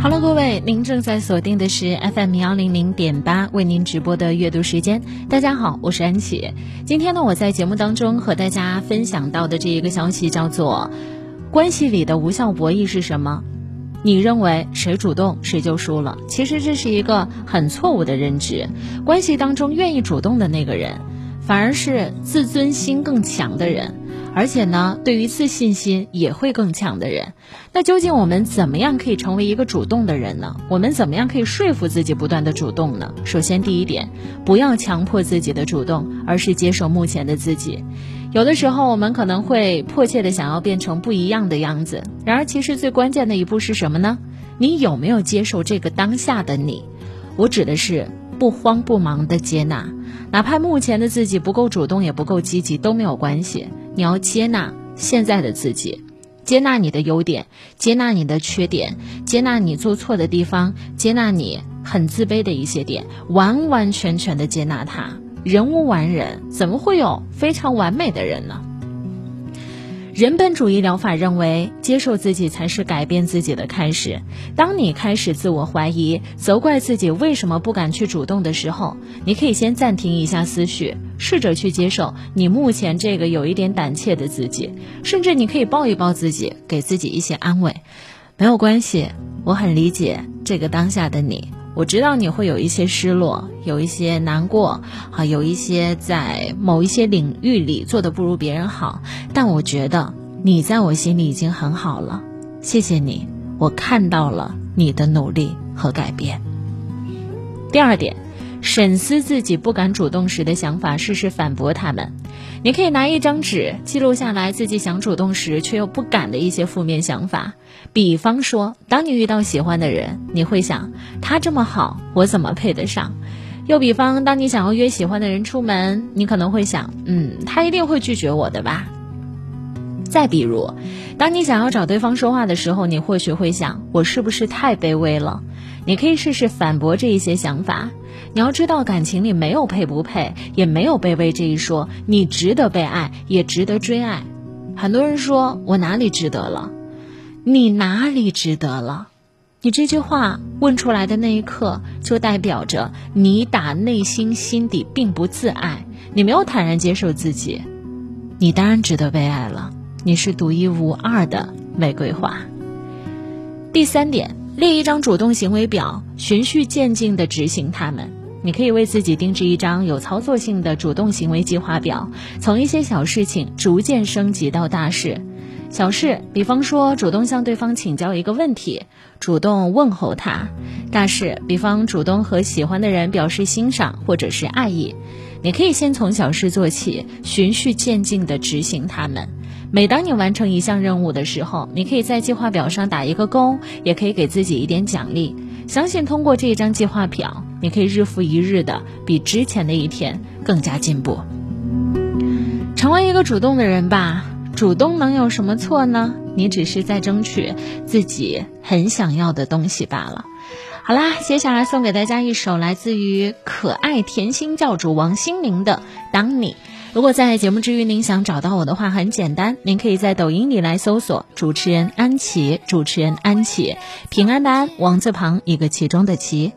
Hello，各位，您正在锁定的是 FM 幺零零点八，为您直播的阅读时间。大家好，我是安琪。今天呢，我在节目当中和大家分享到的这一个消息叫做：关系里的无效博弈是什么？你认为谁主动谁就输了？其实这是一个很错误的认知。关系当中愿意主动的那个人，反而是自尊心更强的人。而且呢，对于自信心也会更强的人，那究竟我们怎么样可以成为一个主动的人呢？我们怎么样可以说服自己不断的主动呢？首先，第一点，不要强迫自己的主动，而是接受目前的自己。有的时候，我们可能会迫切的想要变成不一样的样子，然而其实最关键的一步是什么呢？你有没有接受这个当下的你？我指的是不慌不忙的接纳，哪怕目前的自己不够主动，也不够积极，都没有关系。你要接纳现在的自己，接纳你的优点，接纳你的缺点，接纳你做错的地方，接纳你很自卑的一些点，完完全全的接纳他。人无完人，怎么会有非常完美的人呢？人本主义疗法认为，接受自己才是改变自己的开始。当你开始自我怀疑、责怪自己为什么不敢去主动的时候，你可以先暂停一下思绪，试着去接受你目前这个有一点胆怯的自己，甚至你可以抱一抱自己，给自己一些安慰。没有关系，我很理解这个当下的你。我知道你会有一些失落，有一些难过，啊，有一些在某一些领域里做的不如别人好，但我觉得你在我心里已经很好了，谢谢你，我看到了你的努力和改变。第二点。审思自己不敢主动时的想法，试试反驳他们。你可以拿一张纸记录下来自己想主动时却又不敢的一些负面想法。比方说，当你遇到喜欢的人，你会想他这么好，我怎么配得上？又比方，当你想要约喜欢的人出门，你可能会想，嗯，他一定会拒绝我的吧？再比如，当你想要找对方说话的时候，你或许会想，我是不是太卑微了？你可以试试反驳这一些想法。你要知道，感情里没有配不配，也没有卑微这一说。你值得被爱，也值得追爱。很多人说我哪里值得了？你哪里值得了？你这句话问出来的那一刻，就代表着你打内心心底并不自爱，你没有坦然接受自己。你当然值得被爱了。你是独一无二的玫瑰花。第三点，列一张主动行为表，循序渐进地执行它们。你可以为自己定制一张有操作性的主动行为计划表，从一些小事情逐渐升级到大事。小事，比方说主动向对方请教一个问题，主动问候他；大事，比方主动和喜欢的人表示欣赏或者是爱意。你可以先从小事做起，循序渐进地执行它们。每当你完成一项任务的时候，你可以在计划表上打一个勾，也可以给自己一点奖励。相信通过这张计划表，你可以日复一日的比之前的一天更加进步。成为一个主动的人吧，主动能有什么错呢？你只是在争取自己很想要的东西罢了。好啦，接下来送给大家一首来自于可爱甜心教主王心凌的《当你》。如果在节目之余您想找到我的话，很简单，您可以在抖音里来搜索主持人安琪，主持人安琪，平安的安，王字旁一个其中的其。